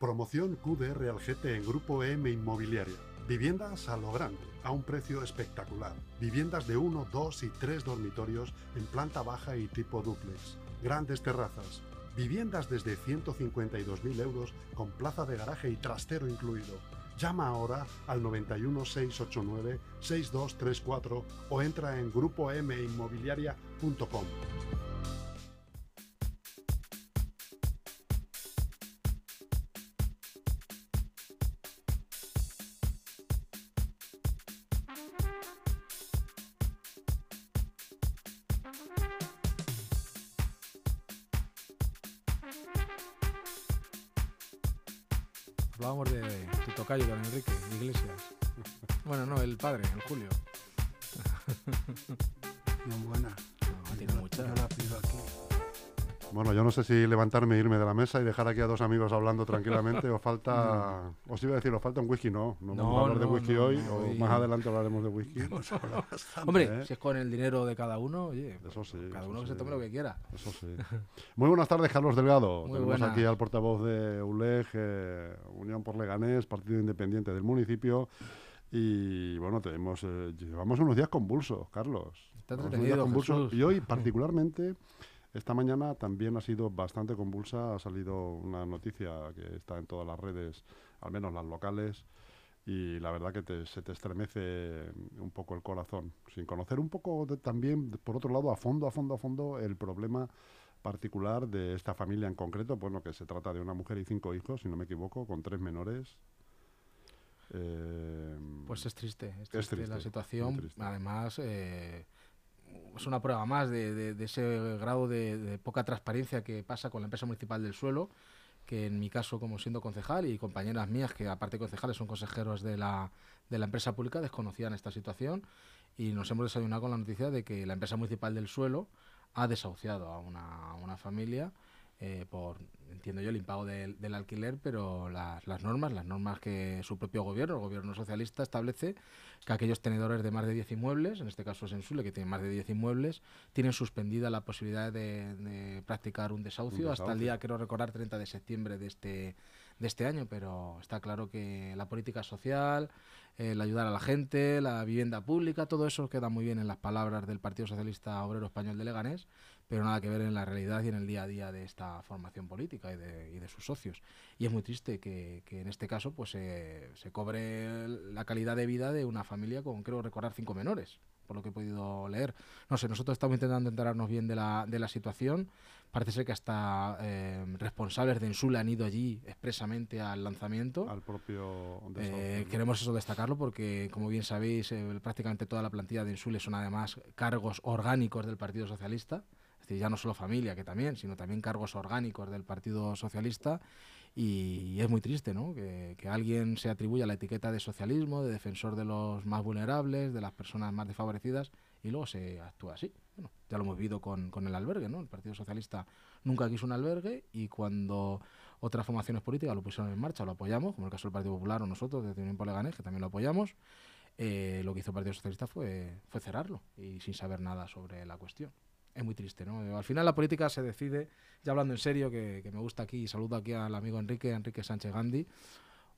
Promoción QDR Algete en Grupo M Inmobiliaria. Viviendas a lo grande, a un precio espectacular. Viviendas de 1, 2 y 3 dormitorios en planta baja y tipo duplex. Grandes terrazas. Viviendas desde 152.000 euros con plaza de garaje y trastero incluido. Llama ahora al 91 689 6234 o entra en grupominmobiliaria.com. padre, el Julio. Bien buena. No, tiene Yo- mucha. Yo la pido aquí. Bueno, yo no sé si levantarme e irme de la mesa y dejar aquí a dos amigos hablando tranquilamente o falta... Os iba a decir, os falta un whisky, no. No, No, vamos a hablar de no, whisky no, hoy, no, o más adelante hablaremos de whisky. Bastante. Hombre, ¿eh? si es con el dinero de cada uno, oye, Eso sí, cada eso uno que se tome lo que quiera. Eso sí. Muy buenas tardes, Carlos Delgado. Muy Tenemos buenas. aquí al portavoz de ULEG, eh, Unión por Leganés, Partido Independiente del municipio. Y bueno, tenemos, eh, llevamos unos días convulsos, Carlos. Está entretenido, convulsos. Y hoy, particularmente, esta mañana también ha sido bastante convulsa. Ha salido una noticia que está en todas las redes, al menos las locales. Y la verdad que te- se te estremece un poco el corazón, sin conocer un poco de- también, por otro lado, a fondo, a fondo, a fondo, el problema particular de esta familia en concreto, bueno, que se trata de una mujer y cinco hijos, si no me equivoco, con tres menores. Eh, Pues es triste, es Es triste, la situación. triste. Además, eh, es una prueba más de, de- de ese grado de, de poca transparencia que pasa con la empresa municipal del suelo, que en mi caso, como siendo concejal y compañeras mías, que aparte de concejales son consejeros de la, de la empresa pública, desconocían esta situación y nos hemos desayunado con la noticia de que la empresa municipal del suelo ha desahuciado a una, a una familia eh, por, entiendo yo, el impago del, del alquiler, pero las, las normas, las normas que su propio gobierno, el gobierno socialista, establece que aquellos tenedores de más de 10 inmuebles, en este caso es Ensule, que tiene más de 10 inmuebles, tienen suspendida la posibilidad de, de practicar un desahucio, hasta el desahucio. día, quiero recordar, 30 de septiembre de este, de este año, pero está claro que la política social, el ayudar a la gente, la vivienda pública, todo eso queda muy bien en las palabras del Partido Socialista Obrero Español de Leganés, pero nada que ver en la realidad y en el día a día de esta formación política y de, y de sus socios. Y es muy triste que, que en este caso pues eh, se cobre la calidad de vida de una familia con, creo recordar, cinco menores, por lo que he podido leer. No sé, nosotros estamos intentando enterarnos bien de la, de la situación. Parece ser que hasta eh, responsables de Ensule han ido allí expresamente al lanzamiento. al propio Eh, queremos eso destacarlo porque, como bien sabéis, prácticamente toda la plantilla de Insule son además cargos orgánicos del Partido Socialista. Decir, ya no solo familia, que también, sino también cargos orgánicos del Partido Socialista. Y, es muy triste, ¿no? Que, que alguien se atribuya la etiqueta de socialismo, de defensor de los más vulnerables, de las personas más desfavorecidas, y luego se actúa así. Bueno, ya lo hemos vivido con, con el albergue, ¿no? El Partido Socialista nunca quiso un albergue y cuando otras formaciones políticas lo pusieron en marcha, lo apoyamos, como el caso del Partido Popular o nosotros, desde Unión por Leganés, que también lo apoyamos. eh, lo que hizo el Partido Socialista fue, fue cerrarlo y sin saber nada sobre la cuestión. Es muy triste, ¿no? Al final la política se decide, ya hablando en serio, que, que me gusta aquí, y saludo aquí al amigo Enrique, Enrique Sánchez Gandhi,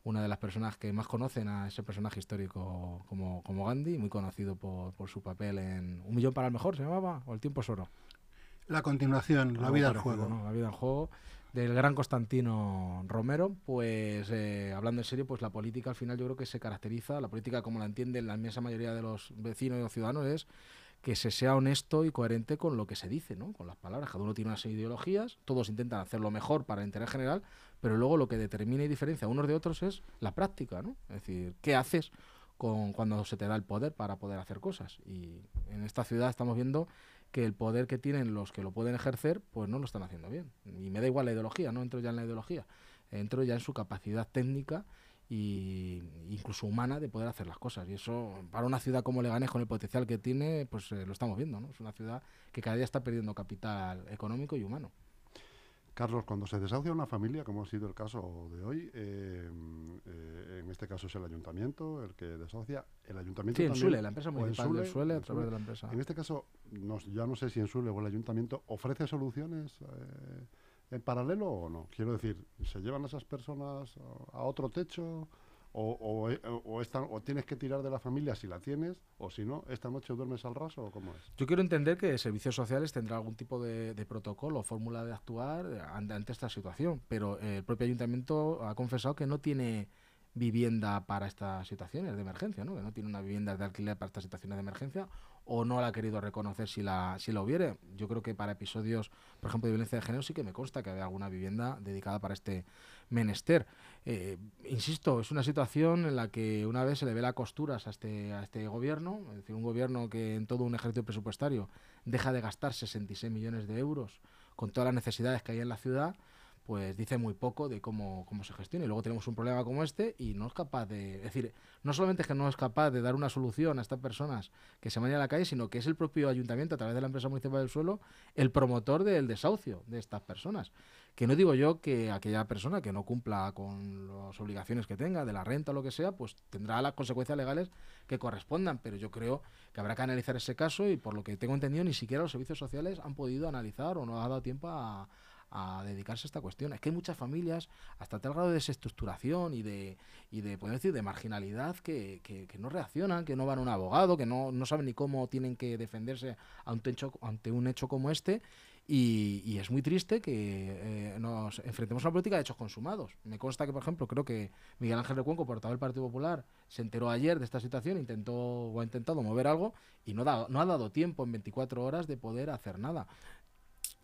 una de las personas que más conocen a ese personaje histórico como, como Gandhi, muy conocido por, por su papel en Un millón para el mejor, ¿se llamaba? ¿O El tiempo es oro? La continuación, la vida parecido, juego. ¿no? La vida en juego del gran Constantino Romero, pues eh, hablando en serio, pues la política al final yo creo que se caracteriza, la política como la entienden la inmensa mayoría de los vecinos y los ciudadanos es que se sea honesto y coherente con lo que se dice, ¿no? Con las palabras. Cada uno tiene unas ideologías, todos intentan hacer lo mejor para el interés general, pero luego lo que determina y diferencia a unos de otros es la práctica, ¿no? Es decir, ¿qué haces con, cuando se te da el poder para poder hacer cosas? Y en esta ciudad estamos viendo que el poder que tienen los que lo pueden ejercer, pues no lo están haciendo bien. Y me da igual la ideología, no entro ya en la ideología, entro ya en su capacidad técnica y incluso humana de poder hacer las cosas. Y eso, para una ciudad como Leganés, con el potencial que tiene, pues eh, lo estamos viendo, ¿no? Es una ciudad que cada día está perdiendo capital económico y humano. Carlos, cuando se desahucia una familia, como ha sido el caso de hoy, eh, eh, en este caso es el ayuntamiento el que desahucia. El ayuntamiento Sí, en también- Sule, la empresa en municipal Sule, a en través Sule. de la empresa. En este caso, no, ya no sé si en Sule o el ayuntamiento ofrece soluciones eh, en paralelo o no? Quiero decir, ¿se llevan esas personas a, a otro techo? O, o, eh, o, o tienes que tirar de la familia si la tienes, o si no, esta noche duermes al raso, o cómo es. Yo quiero entender que Servicios Sociales tendrá algún tipo de, de protocolo fórmula de actuar eh, ante, ante esta situación, pero eh, el propio ayuntamiento ha confesado que no tiene vivienda para estas situaciones de emergencia, ¿no? que no tiene una vivienda de alquiler para estas situaciones de emergencia o no la ha querido reconocer si la, si la hubiere. Yo creo que para episodios, por ejemplo, de violencia de género sí que me consta que había alguna vivienda dedicada para este menester. Eh, insisto, es una situación en la que una vez se le ve las costuras a este, a este gobierno, es decir, un gobierno que en todo un ejercicio presupuestario deja de gastar 66 millones de euros con todas las necesidades que hay en la ciudad, pues dice muy poco de cómo, cómo se gestiona. Y luego tenemos un problema como este y no es capaz de... Es decir, no solamente es que no es capaz de dar una solución a estas personas que se van a la calle, sino que es el propio ayuntamiento, a través de la empresa municipal del suelo, el promotor del desahucio de estas personas. Que no digo yo que aquella persona que no cumpla con las obligaciones que tenga, de la renta o lo que sea, pues tendrá las consecuencias legales que correspondan. Pero yo creo que habrá que analizar ese caso y por lo que tengo entendido, ni siquiera los servicios sociales han podido analizar o no ha dado tiempo a, a dedicarse a esta cuestión. Es que hay muchas familias, hasta tal grado de desestructuración y de, y de poder decir, de marginalidad, que, que, no reaccionan, que no van a un abogado, que no, no saben ni cómo tienen que defenderse ante un hecho, ante un hecho como este. Y, y es muy triste que eh, nos enfrentemos a una política de hechos consumados. Me consta que, por ejemplo, creo que Miguel Ángel Recuenco, portavoz del Partido Popular, se enteró ayer de esta situación, intentó o ha intentado mover algo y no, da, no ha dado tiempo en 24 horas de poder hacer nada.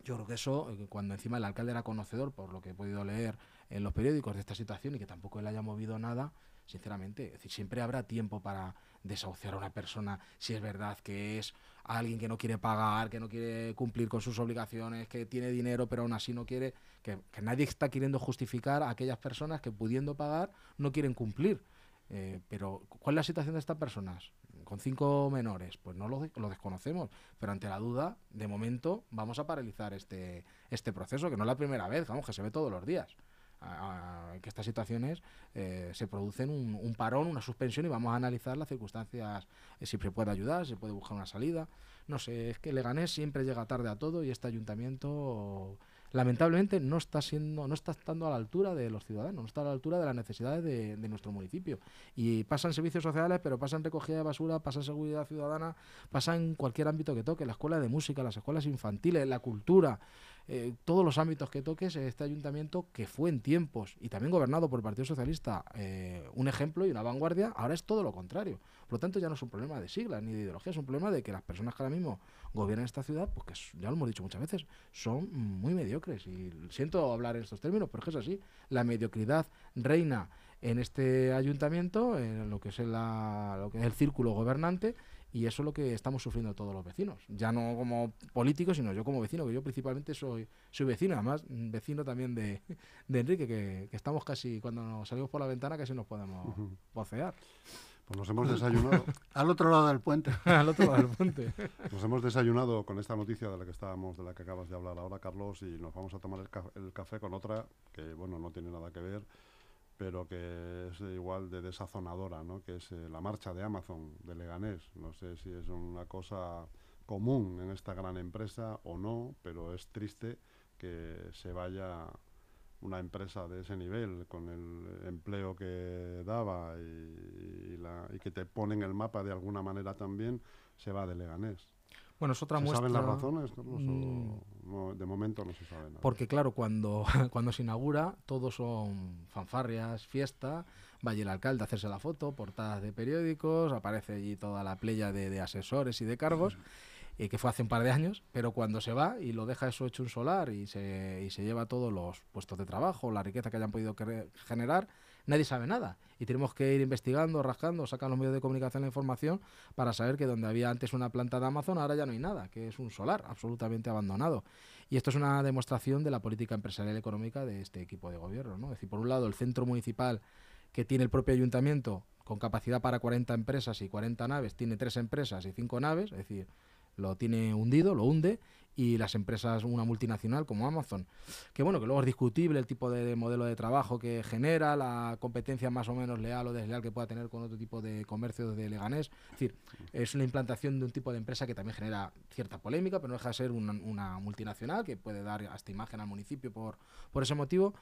Yo creo que eso, eh, cuando encima el alcalde era conocedor, por lo que he podido leer en los periódicos de esta situación y que tampoco él haya movido nada, sinceramente, siempre habrá tiempo para desahuciar a una persona si es verdad que es alguien que no quiere pagar, que no quiere cumplir con sus obligaciones, que tiene dinero pero aún así no quiere, que, que nadie está queriendo justificar a aquellas personas que pudiendo pagar no quieren cumplir. Eh, pero, ¿cuál es la situación de estas personas? Con cinco menores, pues no lo, lo desconocemos, pero ante la duda, de momento, vamos a paralizar este, este proceso, que no es la primera vez, vamos, que se ve todos los días. a- que estas situaciones eh, se producen un, un parón, una suspensión y vamos a analizar las circunstancias, eh, si se puede ayudar, si se puede buscar una salida. No sé, es que Leganés siempre llega tarde a todo y este ayuntamiento lamentablemente no está siendo, no está estando a la altura de los ciudadanos, no está a la altura de las necesidades de, de nuestro municipio. Y pasan servicios sociales, pero pasan recogida de basura, pasa seguridad ciudadana, pasa en cualquier ámbito que toque, la escuela de música, las escuelas infantiles, la cultura, eh, todos los ámbitos que toques, este ayuntamiento que fue en tiempos y también gobernado por el Partido Socialista eh, un ejemplo y una vanguardia, ahora es todo lo contrario. Por lo tanto, ya no es un problema de siglas ni de ideología, es un problema de que las personas que ahora mismo gobiernan esta ciudad, pues que s- ya lo hemos dicho muchas veces, son muy mediocres. Y siento hablar en estos términos, pero es que es así. La mediocridad reina en este ayuntamiento, en lo que es, la- lo que es el círculo gobernante, y eso es lo que estamos sufriendo todos los vecinos. Ya no como políticos, sino yo como vecino, que yo principalmente soy, soy vecino, además vecino también de, de Enrique, que, que estamos casi, cuando nos salimos por la ventana, casi nos podemos Ujú. vocear. Pues nos hemos desayunado, Al otro lado del puente. Al otro lado del puente. nos hemos desayunado con esta noticia de la que estábamos, de la que acabas de hablar ahora, Carlos, y nos vamos a tomar el, ca- el café con otra que, bueno, no tiene nada que ver, pero que es igual de desazonadora, ¿no? Que es eh, la marcha de Amazon de Leganés. No sé si es una cosa común en esta gran empresa o no, pero es triste que se vaya una empresa de ese nivel, con el empleo que daba y, y la- y que te pone en el mapa de alguna manera también, se va de Leganés. Bueno, es otra ¿Se muestra. saben las razones, Carlos? o Mm. no? de momento no se sabe nada. Porque claro, cuando, cuando se inaugura, todos son fanfarrias, fiesta, va allí el alcalde a hacerse la foto, portadas de periódicos, aparece allí toda la playa de, de asesores y de cargos, eh, que fue hace un par de años, pero cuando se va y lo deja eso hecho un solar y se, y se lleva todos los puestos de trabajo, la riqueza que hayan podido generar, nadie sabe nada. Y tenemos que ir investigando, rascando, sacan los medios de comunicación la información para saber que donde había antes una planta de Amazon, ahora ya no hay nada, que es un solar absolutamente abandonado. Y esto es una demostración de la política empresarial y económica de este equipo de gobierno. ¿no? Es decir, por un lado, el centro municipal que tiene el propio ayuntamiento con capacidad para 40 empresas y 40 naves, tiene tres empresas y cinco naves, es decir, lo tiene hundido, lo hunde, y las empresas, una multinacional como Amazon, que bueno, que luego es discutible el tipo de, modelo de trabajo que genera, la competencia más o menos leal o desleal que pueda tener con otro tipo de comercio de Leganés. Es decir, es una implantación de un tipo de empresa que también genera cierta polémica, pero no deja de ser una, multinacional que puede dar hasta imagen al municipio por, por ese motivo.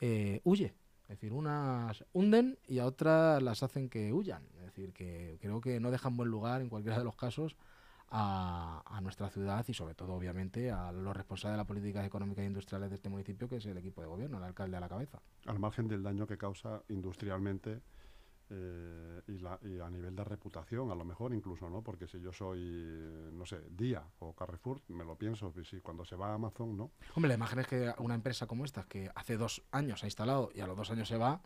Eh, huye, es decir, unas hunden y a otras las hacen que huyan. Es decir, que creo que no dejan buen lugar en cualquiera de los casos a, nuestra ciudad y sobre todo, obviamente, a los responsables de la política económica e industriales de este municipio, que es el equipo de gobierno, el alcalde a la cabeza. Al margen del daño que causa industrialmente eh, y, a nivel de reputación, a lo mejor incluso, ¿no? Porque si yo soy, no sé, Día o Carrefour, me lo pienso, si cuando se va a Amazon, ¿no? Hombre, la imagen es que una empresa como esta, que hace dos años ha instalado y a los dos años se va,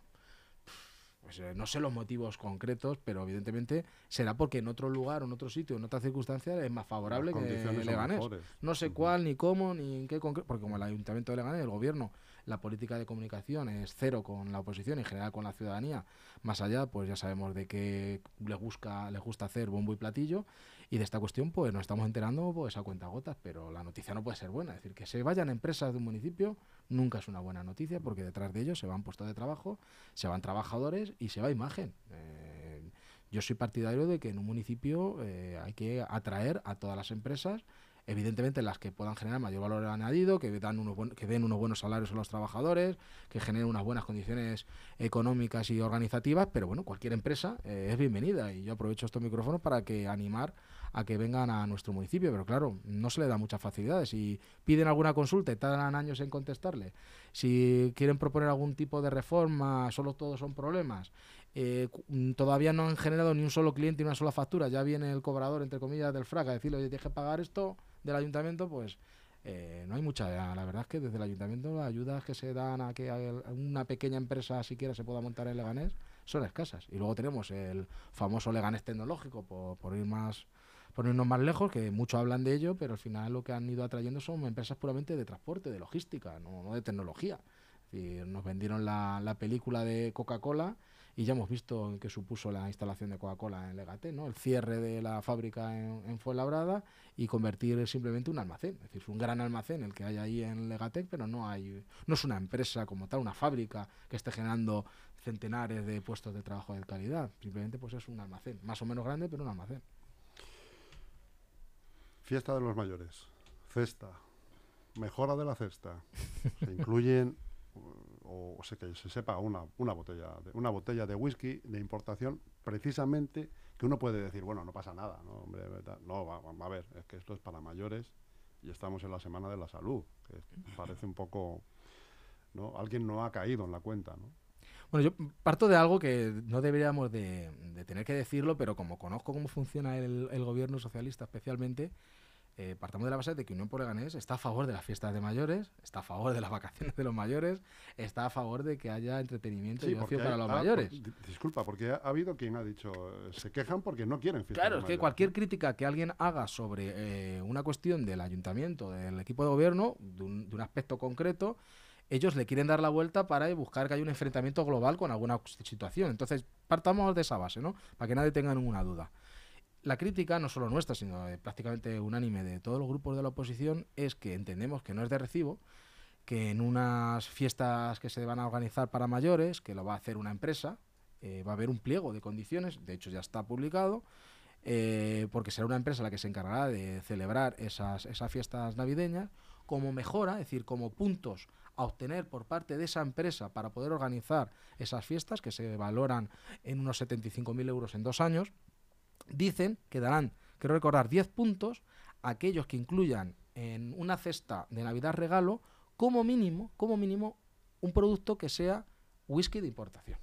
pues eh, no sé los motivos concretos, pero evidentemente será porque en otro lugar o en otro sitio, en otra circunstancia, es más favorable que Leganés. No sé cuál, ni cómo, ni en qué concreto, porque como el Ayuntamiento de Leganés, el gobierno, la política de comunicación es cero con la oposición y en general con la ciudadanía, más allá, pues ya sabemos de qué les gusta, les gusta hacer bombo y platillo, y de esta cuestión pues nos estamos enterando pues a cuenta gotas, pero la noticia no puede ser buena, es decir, que se vayan empresas de un municipio nunca es una buena noticia porque detrás de ellos se van puestos de trabajo, se van trabajadores y se va imagen. Eh, yo soy partidario de que en un municipio eh, hay que atraer a todas las empresas evidentemente las que puedan generar mayor valor añadido, que, dan unos que den unos buenos salarios a los trabajadores, que generen unas buenas condiciones económicas y organizativas, pero bueno, cualquier empresa eh, es bienvenida y yo aprovecho estos micrófonos para que animar a que vengan a nuestro municipio, pero claro, no se le da muchas facilidades. Si piden alguna consulta y tardan años en contestarle, si quieren proponer algún tipo de reforma, solo todos son problemas, eh, todavía no han generado ni un solo cliente y una sola factura, ya viene el cobrador, entre comillas, del frac a decirle, oye, tienes que pagar esto del ayuntamiento, pues eh, no hay mucha. La verdad es que desde el ayuntamiento las ayudas que se dan a que una pequeña empresa siquiera se pueda montar en Leganés son escasas. Y luego tenemos el famoso Leganés tecnológico, por, ir más por irnos más lejos, que muchos hablan de ello, pero al final lo que han ido atrayendo son empresas puramente de transporte, de logística, no, de tecnología. nos vendieron la, la película de Coca-Cola y ya hemos visto qué supuso la instalación de Coca-Cola en Legate, ¿no? el cierre de la fábrica en, en, y convertir simplemente un almacén. Es decir, un gran almacén el que hay ahí en Legatec, pero no, hay, no es una empresa como tal, una fábrica que esté generando centenares de puestos de trabajo de calidad. Simplemente pues es un almacén, más o menos grande, pero un almacén. Fiesta de los mayores, cesta, mejora de la cesta. Se incluyen, o, sea que se sepa, una, una, botella de, una botella de whisky de importación, precisamente que uno puede decir, bueno, no pasa nada, no, hombre, no va, a ver, es que esto es para mayores y estamos en la Semana de la Salud, que parece un poco, ¿no? Alguien no ha caído en la cuenta, ¿no? Bueno, yo parto de algo que no deberíamos de, tener que decirlo, pero como conozco cómo funciona el, gobierno socialista especialmente, eh, partamos de la base de que Unión por Leganés está a favor de las fiestas de mayores, está a favor de las vacaciones de los mayores, está a favor de que haya entretenimiento y ocio para los mayores. disculpa, porque ha, habido quien ha dicho, se quejan porque no quieren fiestas Claro, es que cualquier crítica que alguien haga sobre eh, una cuestión del ayuntamiento, del equipo de gobierno, de un aspecto concreto, ellos le quieren dar la vuelta para buscar que haya un enfrentamiento global con alguna situación. Entonces, partamos de esa base, ¿no? Para que nadie tenga ninguna duda. La crítica, no solo nuestra, sino prácticamente unánime de todos los grupos de la oposición, es que entendemos que no es de recibo que en unas fiestas que se van a organizar para mayores, que lo va a hacer una empresa, eh, va a haber un pliego de condiciones, de hecho ya está publicado, eh, porque será una empresa la que se encargará de celebrar esas, esas fiestas navideñas, como mejora, es decir, como puntos a obtener por parte de esa empresa para poder organizar esas fiestas, que se valoran en unos 75.000 euros en dos años, dicen que darán, quiero recordar, 10 puntos a aquellos que incluyan en una cesta de Navidad regalo, como mínimo, como mínimo, un producto que sea whisky de importación.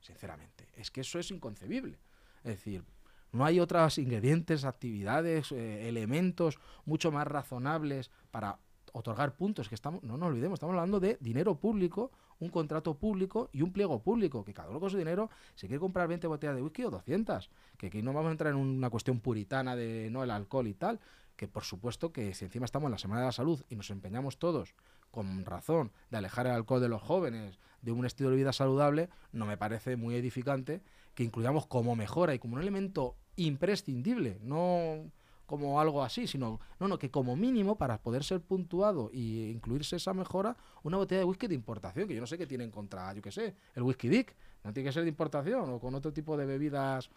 Sinceramente, es que eso es inconcebible. Es decir, no hay otros ingredientes, actividades, eh, elementos mucho más razonables para otorgar puntos, que estamos, no nos olvidemos, estamos hablando de dinero público, un contrato público y un pliego público, que cada uno con su dinero se quiere comprar 20 botellas de whisky o 200, que aquí no vamos a entrar en una cuestión puritana de no el alcohol y tal, que por supuesto que si encima estamos en la Semana de la Salud y nos empeñamos todos con razón de alejar el alcohol de los jóvenes, de un estilo de vida saludable, no me parece muy edificante que incluyamos como mejora y como un elemento imprescindible, no como algo así, sino, no, no, que como mínimo, para poder ser puntuado y incluirse esa mejora, una botella de whisky de importación, que yo no sé qué tienen contra, yo qué sé, el whisky dick, no tiene que ser de importación o con otro tipo de bebidas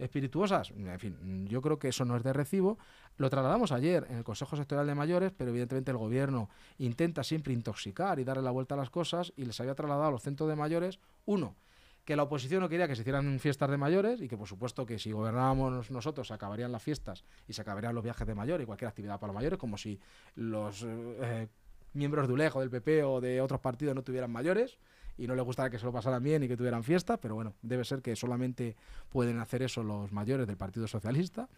espirituosas. En fin, yo creo que eso no es de recibo. Lo trasladamos ayer en el Consejo Sectorial de Mayores, pero evidentemente el gobierno intenta siempre intoxicar y darle la vuelta a las cosas y les había trasladado a los centros de mayores, uno, que la oposición no quería que se hicieran fiestas de mayores y que por supuesto que si gobernábamos nosotros se acabarían las fiestas y se acabarían los viajes de mayores y cualquier actividad para los mayores, como si los eh, miembros de ULEJ o del PP o de otros partidos no tuvieran mayores y no les gustara que se lo pasaran bien y que tuvieran fiesta, pero bueno, debe ser que solamente pueden hacer eso los mayores del Partido Socialista.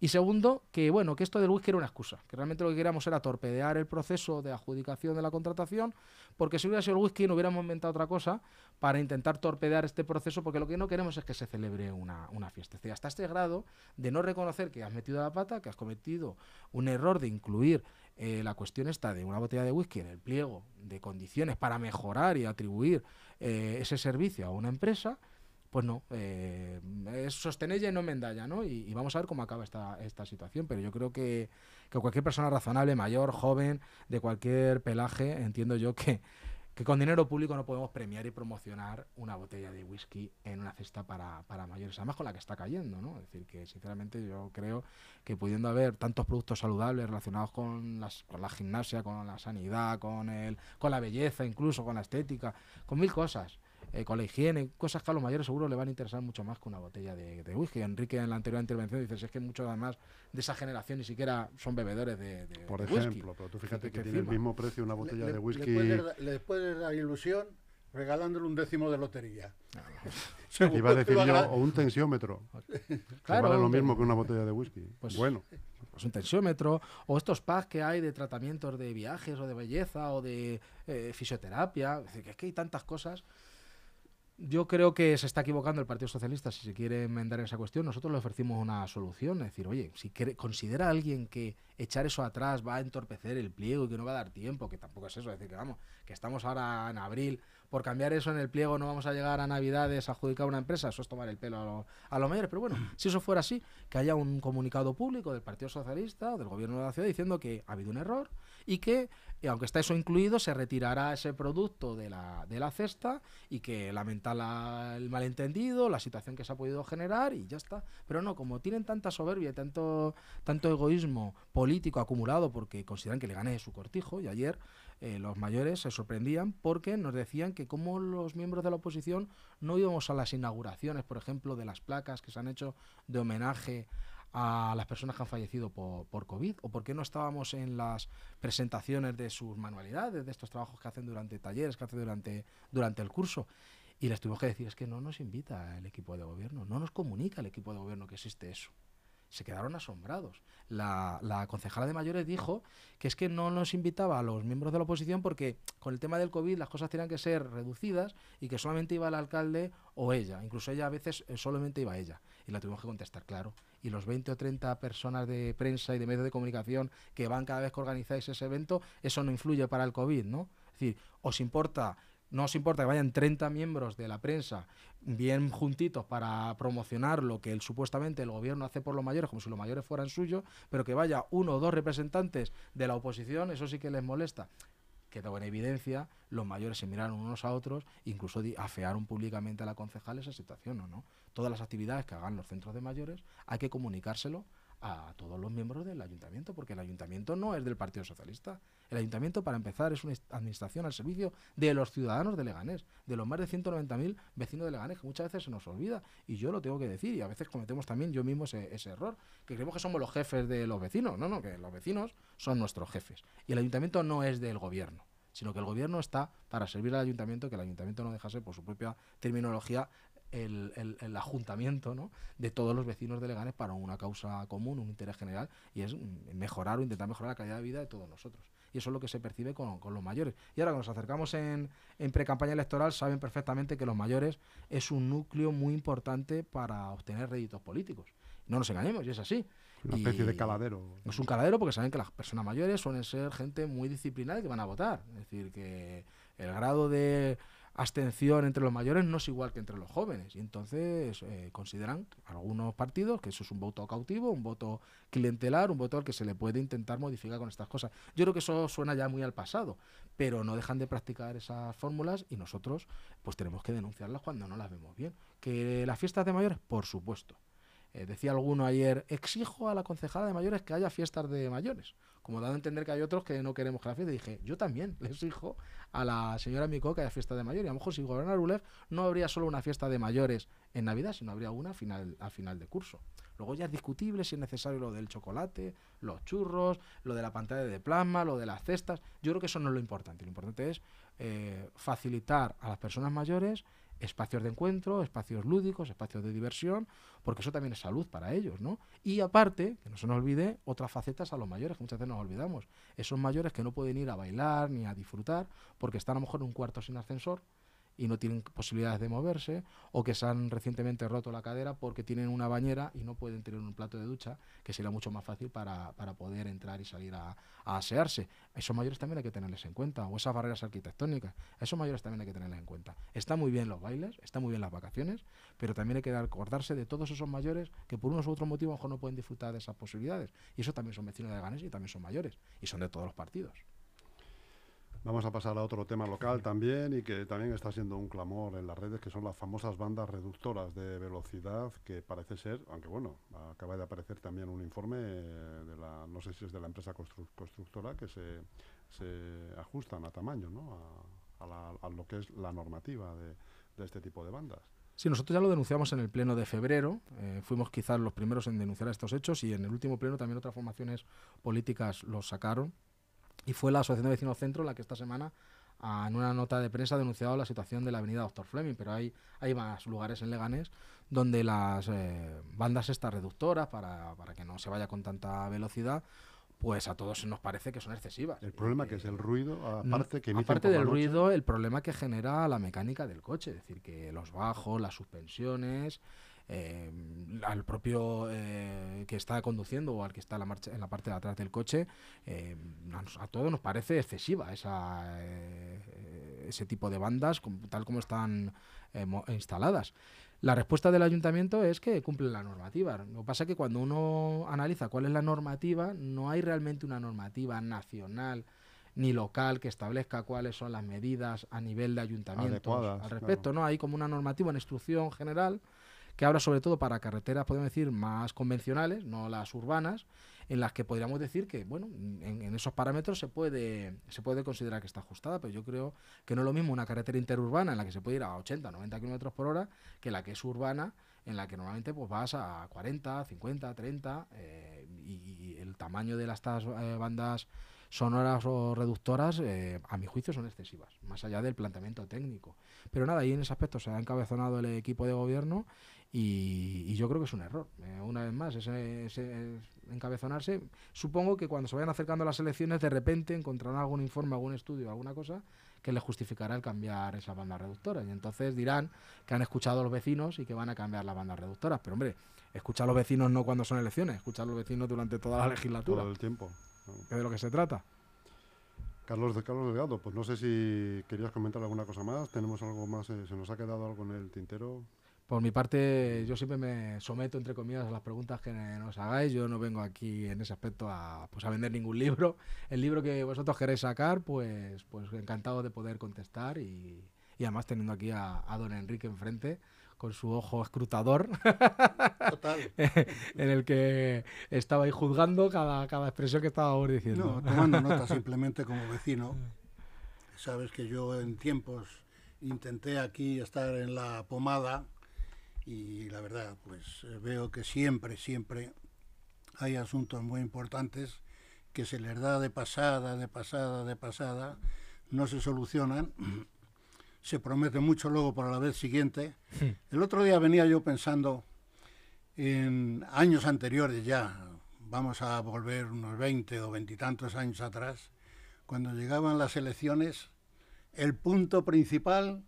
Y segundo, que bueno, que esto del whisky era una excusa, que realmente lo que queríamos era torpedear el proceso de adjudicación de la contratación, porque si hubiera sido el whisky no hubiéramos inventado otra cosa para intentar torpedear este proceso, porque lo que no queremos es que se celebre una, una fiesta. Es hasta este grado de no reconocer que has metido la pata, que has cometido un error de incluir eh, la cuestión está de una botella de whisky en el pliego de condiciones para mejorar y atribuir eh, ese servicio a una empresa, pues no, eh, es sostener y no mendalla, ¿no? Y, vamos a ver cómo acaba esta, esta situación, pero yo creo que, que cualquier persona razonable, mayor, joven, de cualquier pelaje, entiendo yo que, que con dinero público no podemos premiar y promocionar una botella de whisky en una cesta para, para, mayores, además con la que está cayendo, ¿no? Es decir, que sinceramente yo creo que pudiendo haber tantos productos saludables relacionados con, las, con la gimnasia, con la sanidad, con, el, con la belleza, incluso con la estética, con mil cosas, eh, con la higiene, cosas que a los mayores seguro le van a interesar mucho más que una botella de, whisky. Enrique en la anterior intervención dice, es que muchos además de esa generación ni siquiera son bebedores de, de Por ejemplo, pero tú fíjate que, tiene el mismo precio una botella de whisky. Le puedes, dar ilusión regalándole un décimo de lotería. Iba a decir yo, o un tensiómetro. claro. vale lo mismo que una botella de whisky. Pues, bueno. Pues un tensiómetro, o estos packs que hay de tratamientos de viajes o de belleza o de eh, fisioterapia. Es, que es que hay tantas cosas yo creo que se está equivocando el Partido Socialista si se quiere enmendar esa cuestión. Nosotros le ofrecimos una solución, es decir, oye, si considera alguien que echar eso atrás va a entorpecer el pliego y que no va a dar tiempo, que tampoco es eso, es decir, que vamos, que estamos ahora en abril, por cambiar eso en el pliego no vamos a llegar a Navidades a adjudicar una empresa, eso es tomar el pelo a los lo mayores. Pero bueno, si eso fuera así, que haya un comunicado público del Partido Socialista o del Gobierno de la Ciudad diciendo que ha habido un error y que, aunque está eso incluido, se retirará ese producto de la, de la cesta y que lamenta el malentendido, la situación que se ha podido generar y ya está. Pero no, como tienen tanta soberbia y tanto, tanto egoísmo político acumulado porque consideran que le gane su cortijo, y ayer eh, los mayores se sorprendían porque nos decían que como los miembros de la oposición no íbamos a las inauguraciones, por ejemplo, de las placas que se han hecho de homenaje a las personas que han fallecido por, por COVID o por qué no estábamos en las presentaciones de sus manualidades, de estos trabajos que hacen durante talleres, que hacen durante, durante el curso. Y les tuvimos que decir, es que no nos invita el equipo de gobierno, no nos comunica el equipo de gobierno que existe eso se quedaron asombrados. La, la, concejala de mayores dijo que es que no nos invitaba a los miembros de la oposición porque con el tema del COVID las cosas tenían que ser reducidas y que solamente iba el alcalde o ella. Incluso ella a veces eh, solamente iba ella. Y la tuvimos que contestar, claro. Y los 20 o 30 personas de prensa y de medios de comunicación que van cada vez que organizáis ese evento, eso no influye para el COVID, ¿no? Es decir, os importa no os importa que vayan 30 miembros de la prensa bien juntitos para promocionar lo que el, supuestamente el gobierno hace por los mayores, como si los mayores fueran suyos, pero que vaya uno o dos representantes de la oposición, eso sí que les molesta. Quedó en evidencia, los mayores se miraron unos a otros, incluso afearon públicamente a la concejal esa situación, ¿no? ¿no? Todas las actividades que hagan los centros de mayores hay que comunicárselo a todos los miembros del ayuntamiento, porque el ayuntamiento no es del Partido Socialista. El ayuntamiento, para empezar, es una administración al servicio de los ciudadanos de Leganés, de los más de 190.000 vecinos de Leganés, que muchas veces se nos olvida, y yo lo tengo que decir, y a veces cometemos también yo mismo ese, ese error, que creemos que somos los jefes de los vecinos. No, no, que los vecinos son nuestros jefes. Y el ayuntamiento no es del gobierno sino que el gobierno está para servir al ayuntamiento, que el ayuntamiento no dejase, por su propia terminología, el, el, el, ajuntamiento ¿no? de todos los vecinos de Leganés para una causa común, un interés general, y es mejorar o intentar mejorar la calidad de vida de todos nosotros. Y eso es lo que se percibe con, con los mayores. Y ahora que nos acercamos en, en pre-campaña electoral, saben perfectamente que los mayores es un núcleo muy importante para obtener réditos políticos. No nos engañemos, y es así. Una especie de caladero. Es un caladero porque saben que las personas mayores suelen ser gente muy disciplinada y que van a votar. Es decir, que el grado de abstención entre los mayores no es igual que entre los jóvenes. Y entonces eh, consideran algunos partidos que eso es un voto cautivo, un voto clientelar, un voto al que se le puede intentar modificar con estas cosas. Yo creo que eso suena ya muy al pasado, pero no dejan de practicar esas fórmulas y nosotros pues tenemos que denunciarlas cuando no las vemos bien. ¿Que las fiestas de mayores? Por supuesto. Eh, decía alguno ayer, exijo a la concejala de mayores que haya fiestas de mayores. Como dado a entender que hay otros que no queremos que la fiesta, dije, yo también le exijo a la señora Mico que haya fiesta de mayores. Y a lo mejor si gobernara ULEF no habría solo una fiesta de mayores en Navidad, sino habría una final, a final de curso. Luego ya es discutible si es necesario lo del chocolate, los churros, lo de la pantalla de plasma, lo de las cestas. Yo creo que eso no es lo importante. Lo importante es eh, facilitar a las personas mayores espacios de encuentro, espacios lúdicos, espacios de diversión, porque eso también es salud para ellos, ¿no? Y aparte, que no se nos olvide, otras facetas a los mayores, que muchas veces nos olvidamos. Esos mayores que no pueden ir a bailar ni a disfrutar porque están a lo mejor en un cuarto sin ascensor y no tienen posibilidades de moverse, o que se han recientemente roto la cadera porque tienen una bañera y no pueden tener un plato de ducha, que sería mucho más fácil para, para poder entrar y salir a, asearse. esos mayores también hay que tenerles en cuenta, o esas barreras arquitectónicas, esos mayores también hay que tenerles en cuenta. Está muy bien los bailes, está muy bien las vacaciones, pero también hay que acordarse de todos esos mayores que por unos u otros motivos a lo mejor no pueden disfrutar de esas posibilidades. Y eso también son vecinos de Ganes y también son mayores, y son de todos los partidos. Vamos a pasar a otro tema local también y que también está siendo un clamor en las redes, que son las famosas bandas reductoras de velocidad, que parece ser, aunque bueno, acaba de aparecer también un informe de la, no sé si es de la empresa constructora, que se, ajustan a tamaño, ¿no? A, lo que es la normativa de, este tipo de bandas. Sí, nosotros ya lo denunciamos en el pleno de febrero, eh, fuimos quizás los primeros en denunciar estos hechos y en el último pleno también otras formaciones políticas los sacaron y fue la Asociación de Vecinos Centro la que esta semana en una nota de prensa ha denunciado la situación de la avenida Doctor Fleming, pero hay, hay más lugares en Leganés donde las eh, bandas estas reductoras, para, para, que no se vaya con tanta velocidad, pues a todos nos parece que son excesivas. El problema que es el ruido, aparte que Aparte del ruido, el problema que genera la mecánica del coche, es decir, que los bajos, las suspensiones, eh, al propio eh, que está conduciendo o al que está en la, marcha, en la parte de atrás del coche, eh, a, todos nos parece excesiva esa, ese tipo de bandas, tal como están instaladas. La respuesta del ayuntamiento es que cumplen la normativa. Lo que pasa es que cuando uno analiza cuál es la normativa, no hay realmente una normativa nacional ni local que establezca cuáles son las medidas a nivel de ayuntamientos al respecto. No hay como una normativa, una instrucción general que habla sobre todo para carreteras, podemos decir, más convencionales, no las urbanas, en las que podríamos decir que, bueno, en, esos parámetros se puede, se puede considerar que está ajustada, pero yo creo que no es lo mismo una carretera interurbana en la que se puede ir a 80, 90 kilómetros por hora que la que es urbana, en la que normalmente pues vas a 40, 50, 30, y, el tamaño de las eh, bandas sonoras o reductoras, eh, a mi juicio, son excesivas, más allá del planteamiento técnico. Pero nada, ahí en ese aspecto se ha encabezonado el equipo de gobierno y, yo creo que es un error. Eh, una vez más, ese, encabezonarse. Supongo que cuando se vayan acercando las elecciones, de repente encontrarán algún informe, algún estudio, alguna cosa que les justificará el cambiar esa banda reductora. Y entonces dirán que han escuchado a los vecinos y que van a cambiar las bandas reductoras. Pero hombre, escucha a los vecinos no cuando son elecciones, escucha a los vecinos durante toda la legislatura. Todo el tiempo. ¿Es de lo que se trata? Carlos de Carlos Delgado, pues no sé si querías comentar alguna cosa más. Tenemos algo más, eh, se nos ha quedado algo en el tintero. Por mi parte, yo siempre me someto, entre comillas, a las preguntas que nos hagáis. Yo no vengo aquí en ese aspecto a, pues, a vender ningún libro. El libro que vosotros queréis sacar, pues, pues encantado de poder contestar y, además teniendo aquí a, don Enrique enfrente con su ojo escrutador, Total. en el que estaba ahí juzgando cada, cada expresión que estábamos diciendo. No, tomando nota simplemente como vecino. Sabes que yo en tiempos intenté aquí estar en la pomada y la verdad, pues eh, veo que siempre, siempre hay asuntos muy importantes que se les da de pasada, de pasada, de pasada, no se solucionan, se promete mucho luego para la vez siguiente. El otro día venía yo pensando en años anteriores ya, vamos a volver unos 20 o veintitantos años atrás, cuando llegaban las elecciones, el punto principal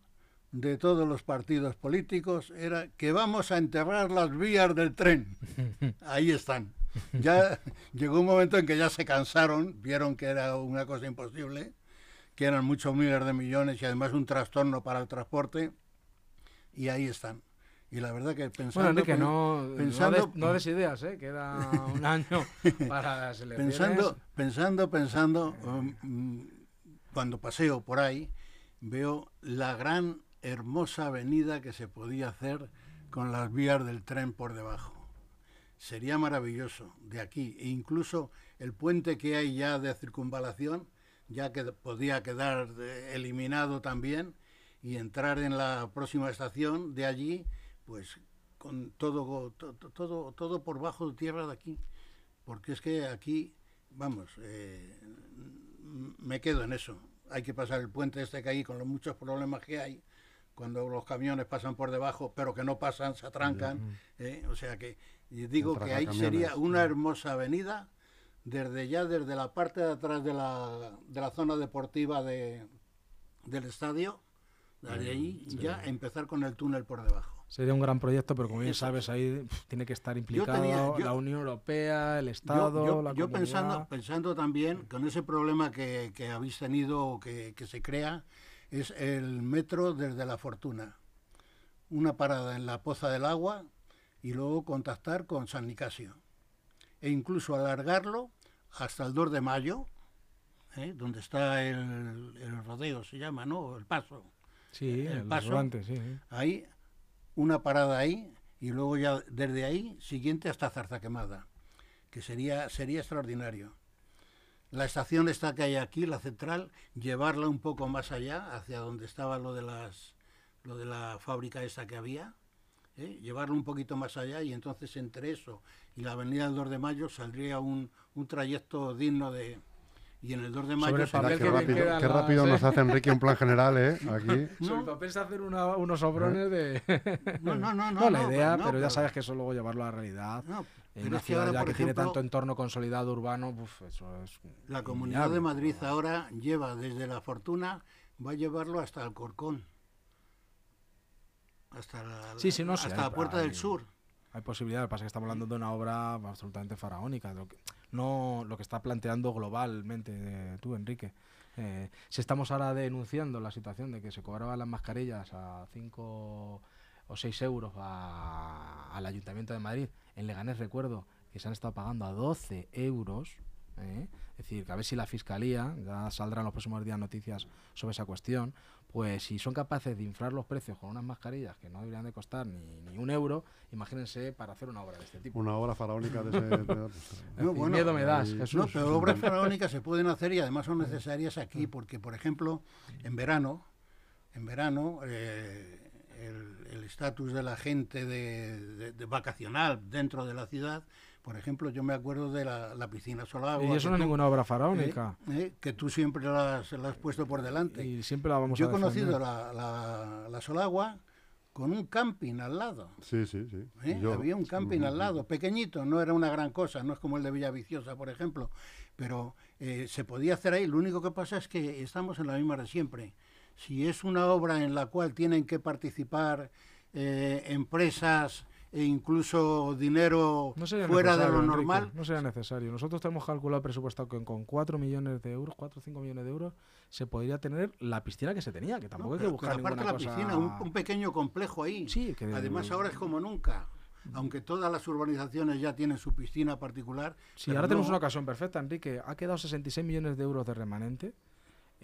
de todos los partidos políticos era que vamos a enterrar las vías del tren. Ahí están. Ya llegó un momento en que ya se cansaron, vieron que era una cosa imposible que eran muchos miles de millones y además un trastorno para el transporte, y ahí están. Y la verdad que pensando... Bueno, Enrique, no, pensando, no, des, ideas, ¿eh? queda un año para las elecciones. Pensando, pensando, pensando, um, cuando paseo por ahí, veo la gran, hermosa avenida que se podía hacer con las vías del tren por debajo. Sería maravilloso de aquí, e incluso el puente que hay ya de circunvalación, ya que podía quedar eliminado también, y entrar en la próxima estación de allí pues con todo, todo, todo, por bajo de tierra de aquí. Porque es que aquí, vamos, eh, me quedo en eso. Hay que pasar el puente este que hay con los muchos problemas que hay cuando los camiones pasan por debajo, pero que no pasan, se atrancan. ¿eh? O sea que digo que ahí sería una hermosa avenida, desde ya, desde la parte de atrás de la, de la zona deportiva de, del estadio, de ahí ya empezar con el túnel por debajo. Sería un gran proyecto, pero como bien sabes, ahí tiene que estar implicado la Unión Europea, el Estado, yo, la yo pensando, pensando también con ese problema que, que habéis tenido que, que, se crea, es el metro desde la Fortuna. Una parada en la Poza del Agua y luego contactar con San Nicasio. E incluso alargarlo hasta el 2 de mayo, ¿eh? donde está el, el, rodeo, se llama, ¿no? El paso. Sí, el, paso. sí. Ahí una parada ahí y luego ya desde ahí siguiente hasta Zarza Quemada, que sería, sería extraordinario. La estación esta que hay aquí, la central, llevarla un poco más allá, hacia donde estaba lo de, las, lo de la fábrica esa que había, ¿eh? llevarlo un poquito más allá y entonces entre eso y la avenida del 2 de Mayo saldría un, un trayecto digno de, y en el 2 de mayo... qué rápido, nos hace Enrique un plan general, ¿eh? Aquí. Sobre el papel hacer unos sobrones de... no, no, no, no. la idea, pero, ya sabes que eso luego llevarlo a la realidad. En una ciudad ya que tiene tanto entorno consolidado urbano, eso es... La Comunidad de Madrid ahora lleva desde La Fortuna, va a llevarlo hasta el Corcón. Hasta la, sí, sí, no, hasta la Puerta del Sur. Hay posibilidad, lo que pasa que estamos hablando de una obra absolutamente faraónica. Lo que, no lo que está planteando globalmente eh, tú, Enrique. Eh, si estamos ahora denunciando la situación de que se cobraban las mascarillas a 5 o 6 euros al Ayuntamiento de Madrid, en Leganés recuerdo que se han estado pagando a 12 euros, ¿eh? es decir, que a ver si la Fiscalía, ya saldrán los próximos días noticias sobre esa cuestión, pues si son capaces de inflar los precios con unas mascarillas que no deberían de costar ni, ni un euro, imagínense para hacer una obra de este tipo. Una obra faraónica de ese... no, bueno, miedo me das, Jesús. No, pero obras faraónicas se pueden hacer y además son necesarias aquí, porque, por ejemplo, en verano, en verano, eh, el estatus de la gente de, de vacacional dentro de la ciudad por ejemplo, yo me acuerdo de la, piscina solar. Y eso no es ninguna obra faraónica. Eh, eh, que tú siempre la has, puesto por delante. Y siempre la vamos yo he conocido la, la, Solagua con un camping al lado. Sí, sí, sí. ¿Eh? Había un camping al lado, pequeñito, no era una gran cosa, no es como el de Villaviciosa, por ejemplo, pero se podía hacer ahí. Lo único que pasa es que estamos en la misma de siempre. Si es una obra en la cual tienen que participar empresas e incluso dinero fuera de lo normal. no sería necesario. Nosotros tenemos calculado presupuestado que con 4 millones de euros, 4 o 5 millones de euros, se podría tener la piscina que se tenía, que tampoco hay que buscar ninguna la piscina, un, pequeño complejo ahí. Sí, que Además ahora es como nunca. Aunque todas las urbanizaciones ya tienen su piscina particular. Sí, ahora tenemos una ocasión perfecta, Enrique. Ha quedado 66 millones de euros de remanente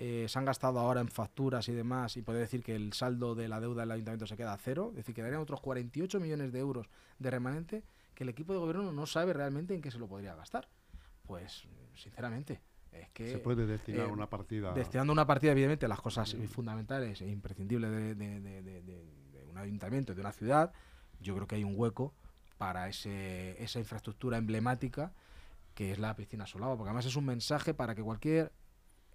eh, se han gastado ahora en facturas y demás, y puede decir que el saldo de la deuda del ayuntamiento se queda a cero, es decir, quedarían otros 48 millones de euros de remanente que el equipo de gobierno no sabe realmente en qué se lo podría gastar. Pues, sinceramente, es que... Se puede destinar eh, una partida... Destinando una partida, evidentemente, las cosas fundamentales e imprescindibles de, un ayuntamiento, de una ciudad, yo creo que hay un hueco para ese, esa infraestructura emblemática que es la piscina Solava, porque además es un mensaje para que cualquier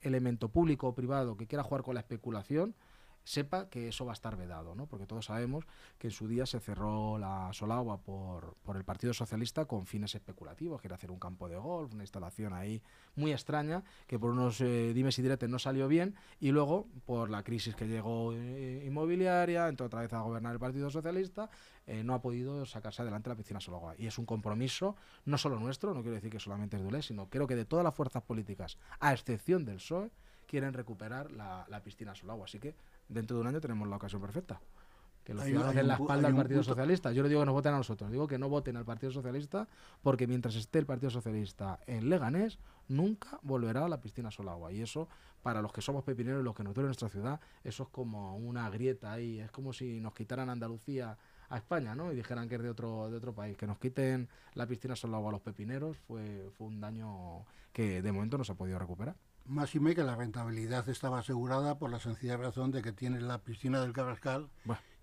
elemento público o privado que quiera jugar con la especulación, sepa que eso va a estar vedado, ¿no? Porque todos sabemos que en su día se cerró la Solagua por, por el Partido Socialista con fines especulativos, que era hacer un campo de golf, una instalación ahí muy extraña, que por unos eh, dimes y diretes no salió bien, y luego, por la crisis que llegó eh, inmobiliaria, entró otra vez a gobernar el Partido Socialista, eh, no ha podido sacarse adelante la piscina Solagua. Y es un compromiso, no solo nuestro, no quiero decir que solamente es de sino creo que de todas las fuerzas políticas, a excepción del PSOE, quieren recuperar la, la piscina Solagua. Así que dentro de un año tenemos la ocasión perfecta. Que los ciudadanos den la espalda al Partido Socialista. Yo no digo que nos voten a nosotros, digo que no voten al Partido Socialista porque mientras esté el Partido Socialista en Leganés, nunca volverá a la piscina Solagua. Y eso, para los que somos pepineros y los que nos duele nuestra ciudad, eso es como una grieta ahí. Es como si nos quitaran Andalucía a España, ¿no? Y dijeran que es de otro, de otro país. Que nos quiten la piscina Solagua a los pepineros fue, fue un daño que de momento no se ha podido recuperar. Más y me que la rentabilidad estaba asegurada por la sencilla razón de que tienes la piscina del Carrascal.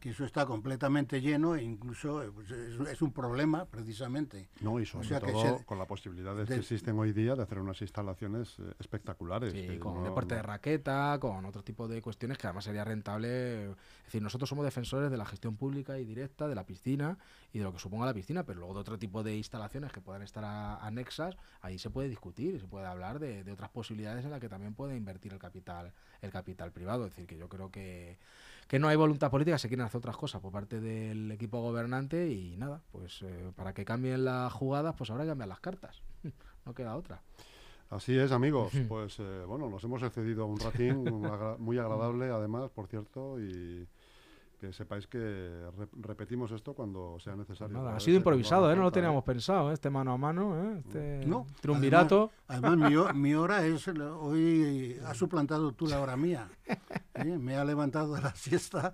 Que eso está completamente lleno e incluso eh, pues, es, es un problema precisamente. No, y sobre sea que todo se- con la posibilidad de que existen hoy día de hacer unas instalaciones eh, espectaculares. Sí, con no- deporte de raqueta, con otro tipo de cuestiones que además sería rentable. Es decir, nosotros somos defensores de la gestión pública y directa de la piscina y de lo que suponga la piscina, pero luego de otro tipo de instalaciones que puedan estar a- anexas, ahí se puede discutir, y se puede hablar de, de otras posibilidades en las que también puede invertir el capital, el capital privado. Es decir, que yo creo que, que no hay voluntad política, se quieren hacer otras cosas por parte del equipo gobernante y nada, pues eh, para que cambien las jugadas, pues que cambiar las cartas. No queda otra. Así es, amigos. Pues eh, bueno, nos hemos excedido un ratín muy agradable, además, por cierto, y que sepáis que re- repetimos esto cuando sea necesario. Nada, ha sido improvisado, haga ¿eh? no lo falta, teníamos pensado, ¿eh? este mano a mano, ¿eh? este No, triunvirato. Además, mi, ho- mi hora es, hoy has suplantado tú la hora mía. ¿eh? Me ha levantado de la siesta.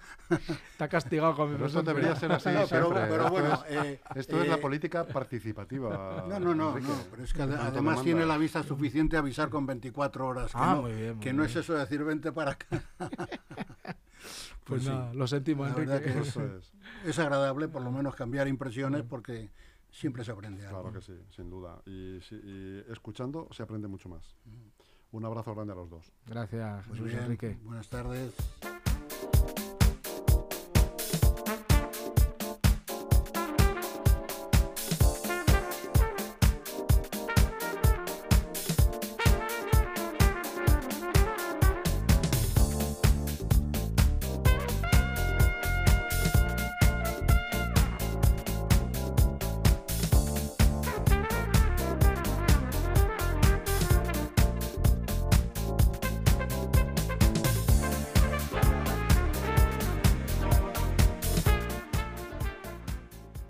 Te ha castigado con mi presencia. debería ser así No, pero, siempre. pero bueno, es- eh, Esto es la eh, política participativa. No, no, no, no, pero es que Tanto además demanda. tiene la vista suficiente avisar con 24 horas. Que, Ah, no, muy bien, muy que no bien. es eso de decir vente para acá. Pues sí. nada, lo sentimos, La verdad Enrique. que es. Es agradable por lo menos cambiar impresiones porque siempre se aprende algo. Claro que sí, sin duda. Y, si- y escuchando se aprende mucho más. Un abrazo grande a los dos. Gracias, Jesús bien, Enrique. buenas tardes.